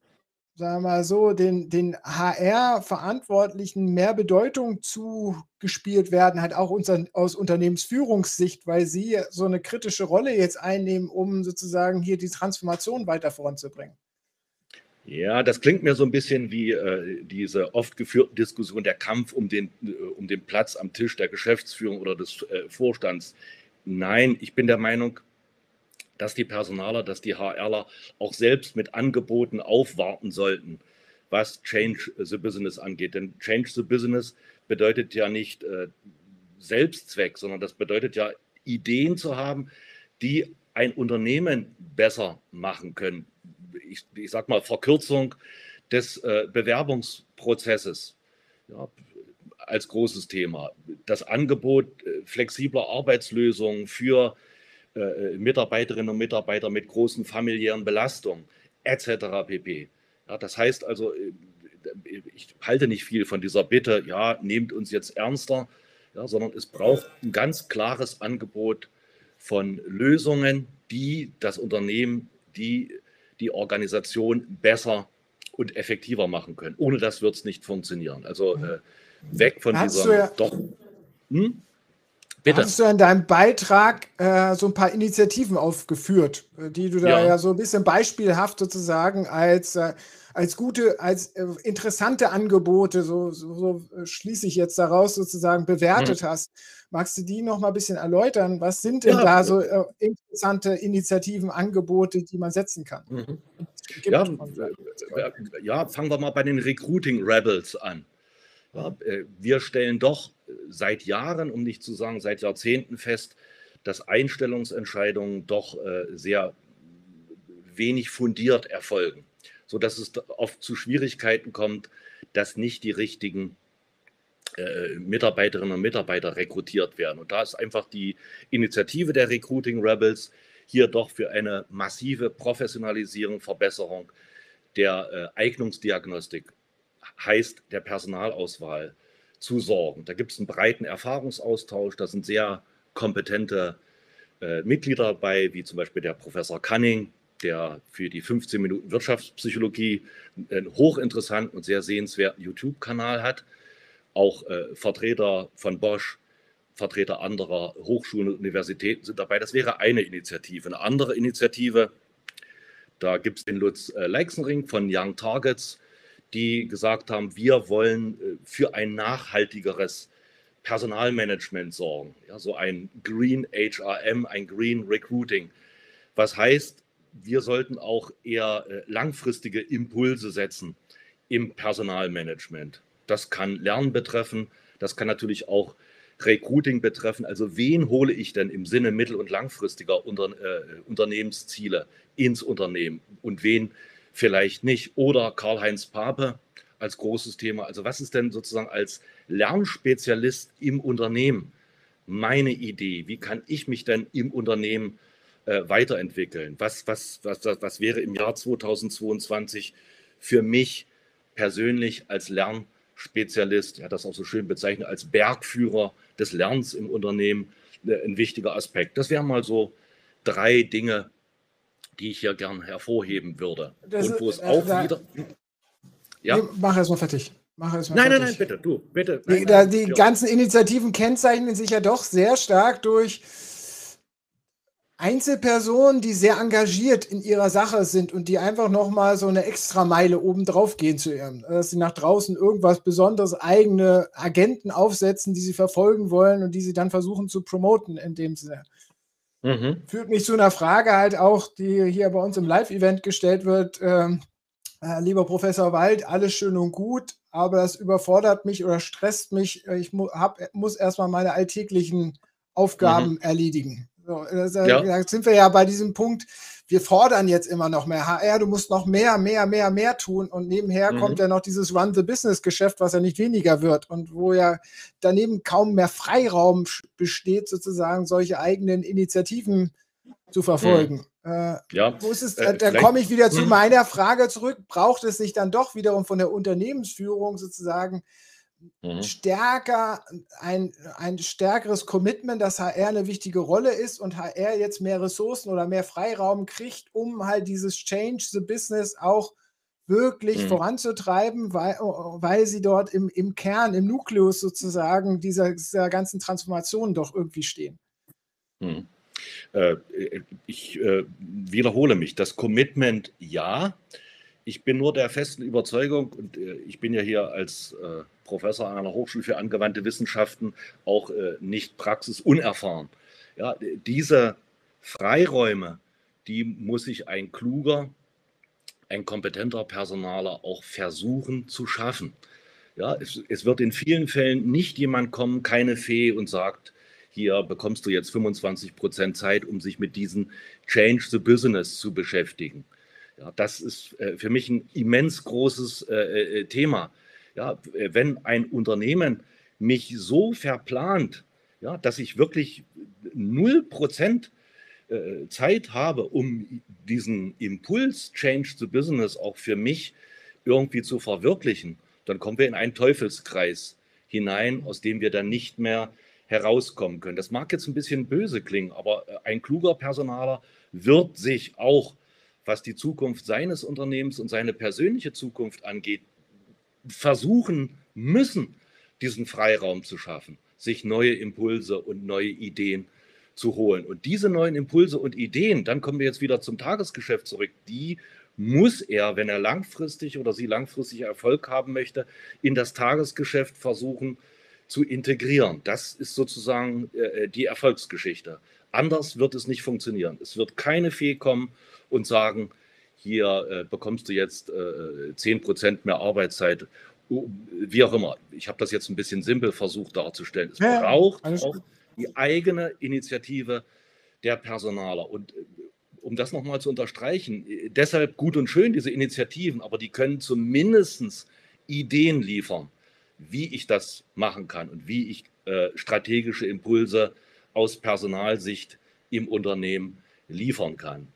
sagen wir mal so, den, den HR-Verantwortlichen mehr Bedeutung zugespielt werden, halt auch unser, aus Unternehmensführungssicht, weil sie so eine kritische Rolle jetzt einnehmen, um sozusagen hier die Transformation weiter voranzubringen. Ja, das klingt mir so ein bisschen wie äh, diese oft geführten Diskussion, der Kampf um den, äh, um den Platz am Tisch der Geschäftsführung oder des äh, Vorstands. Nein, ich bin der Meinung, dass die Personaler, dass die HRler auch selbst mit Angeboten aufwarten sollten, was Change the Business angeht. Denn Change the Business bedeutet ja nicht äh, Selbstzweck, sondern das bedeutet ja Ideen zu haben, die ein Unternehmen besser machen können. Ich, ich sage mal Verkürzung des äh, Bewerbungsprozesses ja, als großes Thema. Das Angebot äh, flexibler Arbeitslösungen für äh, Mitarbeiterinnen und Mitarbeiter mit großen familiären Belastungen etc. pp. Ja, das heißt also, äh, ich halte nicht viel von dieser Bitte, ja, nehmt uns jetzt ernster, ja, sondern es braucht ein ganz klares Angebot von Lösungen, die das Unternehmen, die die Organisation besser und effektiver machen können. Ohne das wird es nicht funktionieren. Also äh, weg von Hast dieser ja, doch. Hm? Bitte. Hast du in deinem Beitrag äh, so ein paar Initiativen aufgeführt, äh, die du da ja, ja so ein bisschen beispielhaft sozusagen als, äh, als gute, als äh, interessante Angebote, so, so, so, äh, schließe ich jetzt daraus sozusagen, bewertet mhm. hast. Magst du die noch mal ein bisschen erläutern? Was sind denn ja. da so äh, interessante Initiativen, Angebote, die man setzen kann? Mhm. Ja, ja, fangen wir mal bei den Recruiting Rebels an. Ja, wir stellen doch seit Jahren, um nicht zu sagen seit Jahrzehnten fest, dass Einstellungsentscheidungen doch äh, sehr wenig fundiert erfolgen, sodass es oft zu Schwierigkeiten kommt, dass nicht die richtigen äh, Mitarbeiterinnen und Mitarbeiter rekrutiert werden. Und da ist einfach die Initiative der Recruiting Rebels hier doch für eine massive Professionalisierung, Verbesserung der äh, Eignungsdiagnostik, heißt der Personalauswahl, zu sorgen. Da gibt es einen breiten Erfahrungsaustausch, da sind sehr kompetente äh, Mitglieder dabei, wie zum Beispiel der Professor Cunning, der für die 15 Minuten Wirtschaftspsychologie einen hochinteressanten und sehr sehenswerten YouTube-Kanal hat. Auch äh, Vertreter von Bosch, Vertreter anderer Hochschulen und Universitäten sind dabei. Das wäre eine Initiative. Eine andere Initiative, da gibt es den Lutz äh, Leixenring von Young Targets, die gesagt haben, wir wollen äh, für ein nachhaltigeres Personalmanagement sorgen. Ja, so ein Green HRM, ein Green Recruiting. Was heißt, wir sollten auch eher äh, langfristige Impulse setzen im Personalmanagement. Das kann Lernen betreffen, das kann natürlich auch Recruiting betreffen. Also wen hole ich denn im Sinne mittel- und langfristiger Unter äh, Unternehmensziele ins Unternehmen und wen vielleicht nicht. Oder Karl-Heinz Pape als großes Thema. Also was ist denn sozusagen als Lernspezialist im Unternehmen meine Idee? Wie kann ich mich denn im Unternehmen äh, weiterentwickeln? Was, was, was, was wäre im Jahr 2022 für mich persönlich als Lernspezialist, er hat das auch so schön bezeichnet, als Bergführer des Lernens im Unternehmen äh, ein wichtiger Aspekt. Das wären mal so drei Dinge, die ich hier gern hervorheben würde. Das, und wo es äh, auch da, wieder. Ja. Nee, mach erst mal fertig. Mach es mal nein, fertig. nein, nein, bitte, du, bitte. Nein, die, nein, die ganzen Initiativen kennzeichnen sich ja doch sehr stark durch Einzelpersonen, die sehr engagiert in ihrer Sache sind und die einfach nochmal so eine Extrameile obendrauf gehen zu ihrem, dass sie nach draußen irgendwas Besonderes, eigene Agenten aufsetzen, die sie verfolgen wollen und die sie dann versuchen zu promoten in dem Sinne. Mhm. Führt mich zu einer Frage halt auch, die hier bei uns im Live-Event gestellt wird. Ähm, äh, lieber Professor Wald, alles schön und gut, aber das überfordert mich oder stresst mich. Ich mu hab, muss erstmal meine alltäglichen Aufgaben mhm. erledigen. So, das, ja. Da sind wir ja bei diesem Punkt, wir fordern jetzt immer noch mehr. HR, du musst noch mehr, mehr, mehr, mehr tun. Und nebenher mhm. kommt ja noch dieses Run-the-Business-Geschäft, was ja nicht weniger wird und wo ja daneben kaum mehr Freiraum besteht, sozusagen solche eigenen Initiativen zu verfolgen. Mhm. Äh, ja. Es, äh, da komme ich wieder zu mhm. meiner Frage zurück. Braucht es sich dann doch wiederum von der Unternehmensführung sozusagen mhm. stärker, ein, ein stärkeres Commitment, dass HR eine wichtige Rolle ist und HR jetzt mehr Ressourcen oder mehr Freiraum kriegt, um halt dieses Change the Business auch wirklich mhm. voranzutreiben, weil, weil sie dort im, im Kern, im Nukleus sozusagen dieser, dieser ganzen Transformation doch irgendwie stehen. Mhm. Äh, ich äh, wiederhole mich, das Commitment ja. Ich bin nur der festen Überzeugung, und äh, ich bin ja hier als äh, Professor an einer Hochschule für angewandte Wissenschaften auch äh, nicht praxisunerfahren. Ja, diese Freiräume, die muss sich ein kluger, ein kompetenter Personaler auch versuchen zu schaffen. Ja, es, es wird in vielen Fällen nicht jemand kommen, keine Fee und sagt, hier bekommst du jetzt 25 Prozent Zeit, um sich mit diesem Change the Business zu beschäftigen. Ja, das ist äh, für mich ein immens großes äh, äh Thema. Ja, wenn ein Unternehmen mich so verplant, ja, dass ich wirklich 0% äh, Zeit habe, um diesen Impuls Change the Business auch für mich irgendwie zu verwirklichen, dann kommen wir in einen Teufelskreis hinein, aus dem wir dann nicht mehr herauskommen können. Das mag jetzt ein bisschen böse klingen, aber äh, ein kluger Personaler wird sich auch, was die Zukunft seines Unternehmens und seine persönliche Zukunft angeht, versuchen müssen, diesen Freiraum zu schaffen, sich neue Impulse und neue Ideen zu holen. Und diese neuen Impulse und Ideen, dann kommen wir jetzt wieder zum Tagesgeschäft zurück, die muss er, wenn er langfristig oder sie langfristig Erfolg haben möchte, in das Tagesgeschäft versuchen zu integrieren. Das ist sozusagen äh, die Erfolgsgeschichte. Anders wird es nicht funktionieren. Es wird keine Fee kommen und sagen, hier äh, bekommst du jetzt äh, 10% mehr Arbeitszeit, wie auch immer. Ich habe das jetzt ein bisschen simpel versucht darzustellen. Es ja, braucht auch die eigene Initiative der Personaler. Und äh, um das nochmal zu unterstreichen, äh, deshalb gut und schön diese Initiativen, aber die können zumindest Ideen liefern, wie ich das machen kann und wie ich äh, strategische Impulse aus Personalsicht im Unternehmen liefern kann.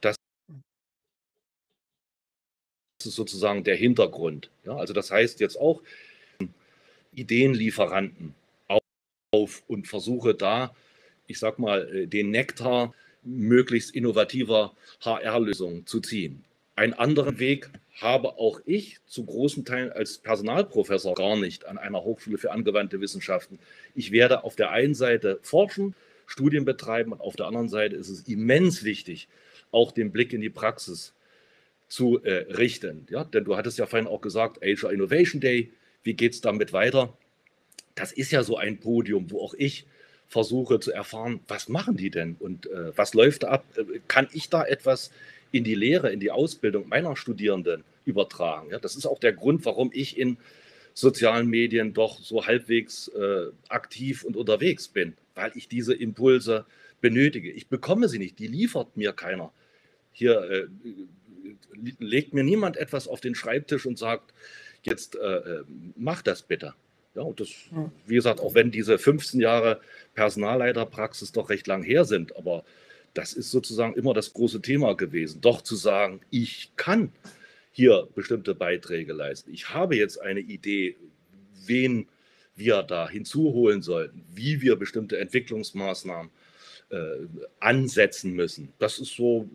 Das ist sozusagen der Hintergrund. Ja, also das heißt jetzt auch Ideenlieferanten auf und versuche da, ich sag mal, äh, den Nektar möglichst innovativer HR-Lösungen zu ziehen. Einen anderen Weg habe auch ich zu großen Teilen als Personalprofessor gar nicht an einer Hochschule für angewandte Wissenschaften. Ich werde auf der einen Seite forschen, Studien betreiben und auf der anderen Seite ist es immens wichtig, auch den Blick in die Praxis zu äh, richten. Ja? Denn du hattest ja vorhin auch gesagt, Asia Innovation Day, wie geht es damit weiter? Das ist ja so ein Podium, wo auch ich versuche zu erfahren, was machen die denn und äh, was läuft da ab? Äh, kann ich da etwas in die Lehre, in die Ausbildung meiner Studierenden übertragen? Ja? Das ist auch der Grund, warum ich in sozialen Medien doch so halbwegs äh, aktiv und unterwegs bin, weil ich diese Impulse benötige. Ich bekomme sie nicht, die liefert mir keiner. Hier äh, legt mir niemand etwas auf den Schreibtisch und sagt, jetzt äh, äh mach das bitte. Ja, und das, wie gesagt, auch wenn diese 15 Jahre Personalleiterpraxis doch recht lang her sind, aber das ist sozusagen immer das große Thema gewesen, doch zu sagen, ich kann hier bestimmte Beiträge leisten. Ich habe jetzt eine Idee, wen wir da hinzuholen sollten, wie wir bestimmte Entwicklungsmaßnahmen äh, ansetzen müssen. Das ist so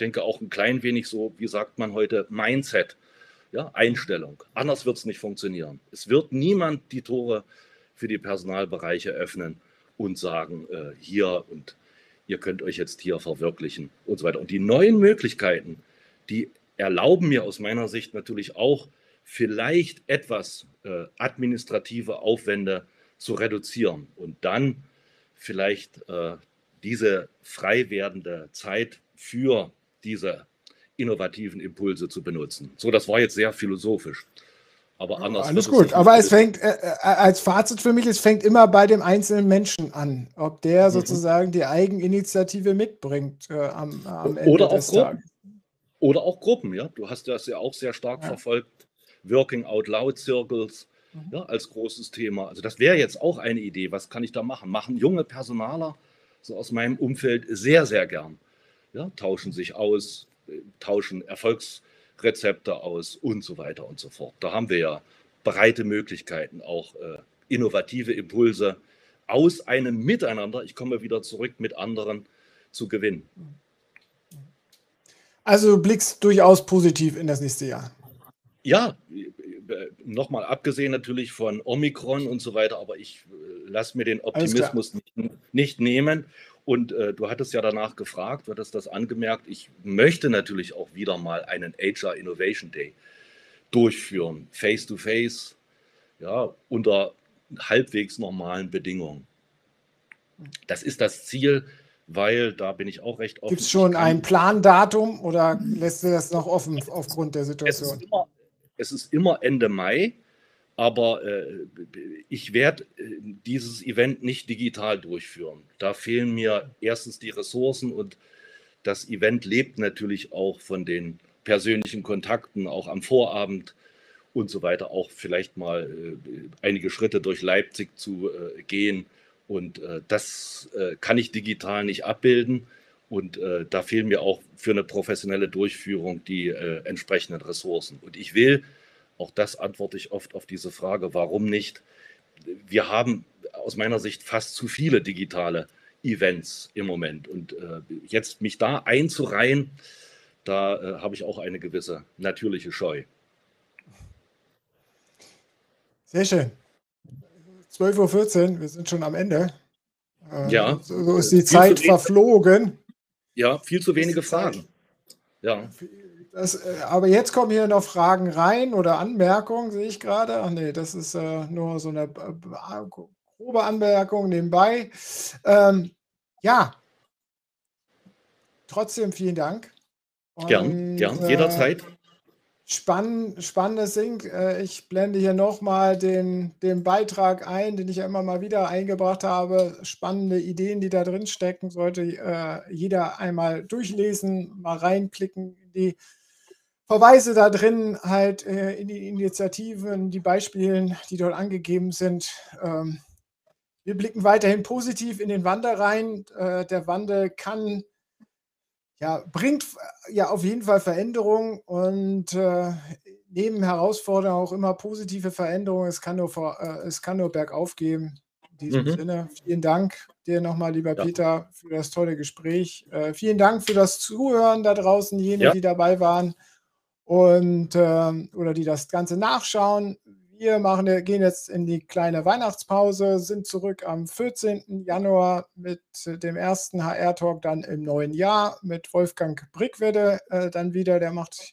denke auch ein klein wenig so, wie sagt man heute, Mindset, Ja, Einstellung. Anders wird es nicht funktionieren. Es wird niemand die Tore für die Personalbereiche öffnen und sagen, äh, hier und ihr könnt euch jetzt hier verwirklichen und so weiter. Und die neuen Möglichkeiten, die erlauben mir aus meiner Sicht natürlich auch, vielleicht etwas äh, administrative Aufwände zu reduzieren und dann vielleicht äh, diese frei werdende Zeit für diese innovativen Impulse zu benutzen. So, das war jetzt sehr philosophisch. Aber anders. Alles gut, aber es fängt, äh, äh, als Fazit für mich, es fängt immer bei dem einzelnen Menschen an, ob der mhm. sozusagen die Eigeninitiative mitbringt äh, am, am, Ende Oder des Tages. Oder auch Gruppen, ja. Du hast das ja auch sehr stark ja. verfolgt. Working Out Loud Circles mhm. ja, als großes Thema. Also das wäre jetzt auch eine Idee. Was kann ich da machen? Machen junge Personaler so aus meinem Umfeld sehr, sehr gern. Ja, tauschen sich aus, tauschen Erfolgsrezepte aus und so weiter und so fort. Da haben wir ja breite Möglichkeiten, auch äh, innovative Impulse aus einem Miteinander, ich komme wieder zurück, mit anderen zu gewinnen. Also du blickst durchaus positiv in das nächste Jahr. Ja, nochmal abgesehen natürlich von Omikron und so weiter, aber ich äh, lasse mir den Optimismus nicht, nicht, nehmen. Und äh, du hattest ja danach gefragt, du hattest das angemerkt. Ich möchte natürlich auch wieder mal einen HR Innovation Day durchführen, face to face, ja, unter halbwegs normalen Bedingungen. Das ist das Ziel, weil da bin ich auch recht offen. Gibt es schon ein Plandatum oder lässt du das noch offen aufgrund der Situation? Es ist immer, es ist immer Ende Mai, aber äh, ich werde äh, dieses Event nicht digital durchführen. Da fehlen mir erstens die Ressourcen und das Event lebt natürlich auch von den persönlichen Kontakten, auch am Vorabend und so weiter, auch vielleicht mal äh, einige Schritte durch Leipzig zu äh, gehen. Und äh, das äh, kann ich digital nicht abbilden. Und äh, da fehlen mir auch für eine professionelle Durchführung die äh, entsprechenden Ressourcen. Und ich will, auch das antworte ich oft auf diese Frage, warum nicht? Wir haben aus meiner Sicht fast zu viele digitale Events im Moment. Und äh, jetzt mich da einzureihen, da äh, habe ich auch eine gewisse natürliche Scheu. Sehr schön. 12.14 Uhr, wir sind schon am Ende. Äh, ja. So ist die Zeit verflogen. Ja, viel zu wenige Fragen. Ja. Das, äh, aber jetzt kommen hier noch Fragen rein oder Anmerkungen, sehe ich gerade. Ach nee, das ist äh, nur so eine äh, grobe Anmerkung nebenbei. Ähm, ja, trotzdem vielen Dank. Und, gern, gern, jederzeit. Äh, Spann, spannendes Ding. Äh, ich blende hier nochmal den, den Beitrag ein, den ich ja immer mal wieder eingebracht habe. Spannende Ideen, die da drin stecken, sollte äh, jeder einmal durchlesen, mal reinklicken in die Verweise da drin, halt äh, in die Initiativen, die Beispiele, die dort angegeben sind. Ähm, wir blicken weiterhin positiv in den Wandel rein. der Wandel kann ja, bringt äh, ja auf jeden Fall Veränderungen und äh, neben Herausforderungen auch immer positive Veränderungen. Es kann nur, vor, äh, es kann nur bergauf gehen. In diesem mhm. Sinne, vielen Dank dir nochmal, lieber ja. Peter, für das tolle Gespräch. Äh, vielen Dank für das Zuhören da draußen, jene, ja. die dabei waren und ähm, oder die das Ganze nachschauen. Wir machen, gehen jetzt in die kleine Weihnachtspause, sind zurück am 14. Januar mit dem ersten HR-Talk dann im neuen Jahr mit Wolfgang Brickwede äh, dann wieder. Der macht,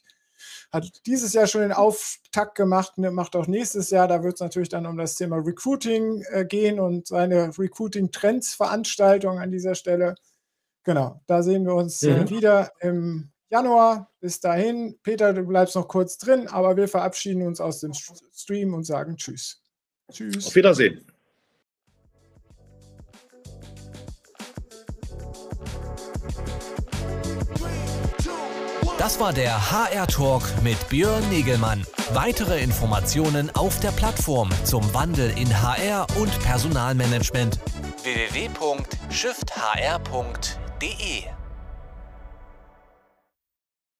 hat dieses Jahr schon den Auftakt gemacht, und macht auch nächstes Jahr. Da wird es natürlich dann um das Thema Recruiting äh, gehen und seine Recruiting-Trends-Veranstaltung an dieser Stelle. Genau, da sehen wir uns äh, mhm. wieder im Januar. Bis dahin, Peter, du bleibst noch kurz drin, aber wir verabschieden uns aus dem Stream und sagen Tschüss. Tschüss. Auf Wiedersehen. Das war der HR Talk mit Björn Negelmann. Weitere Informationen auf der Plattform zum Wandel in HR und Personalmanagement www.shifthr.de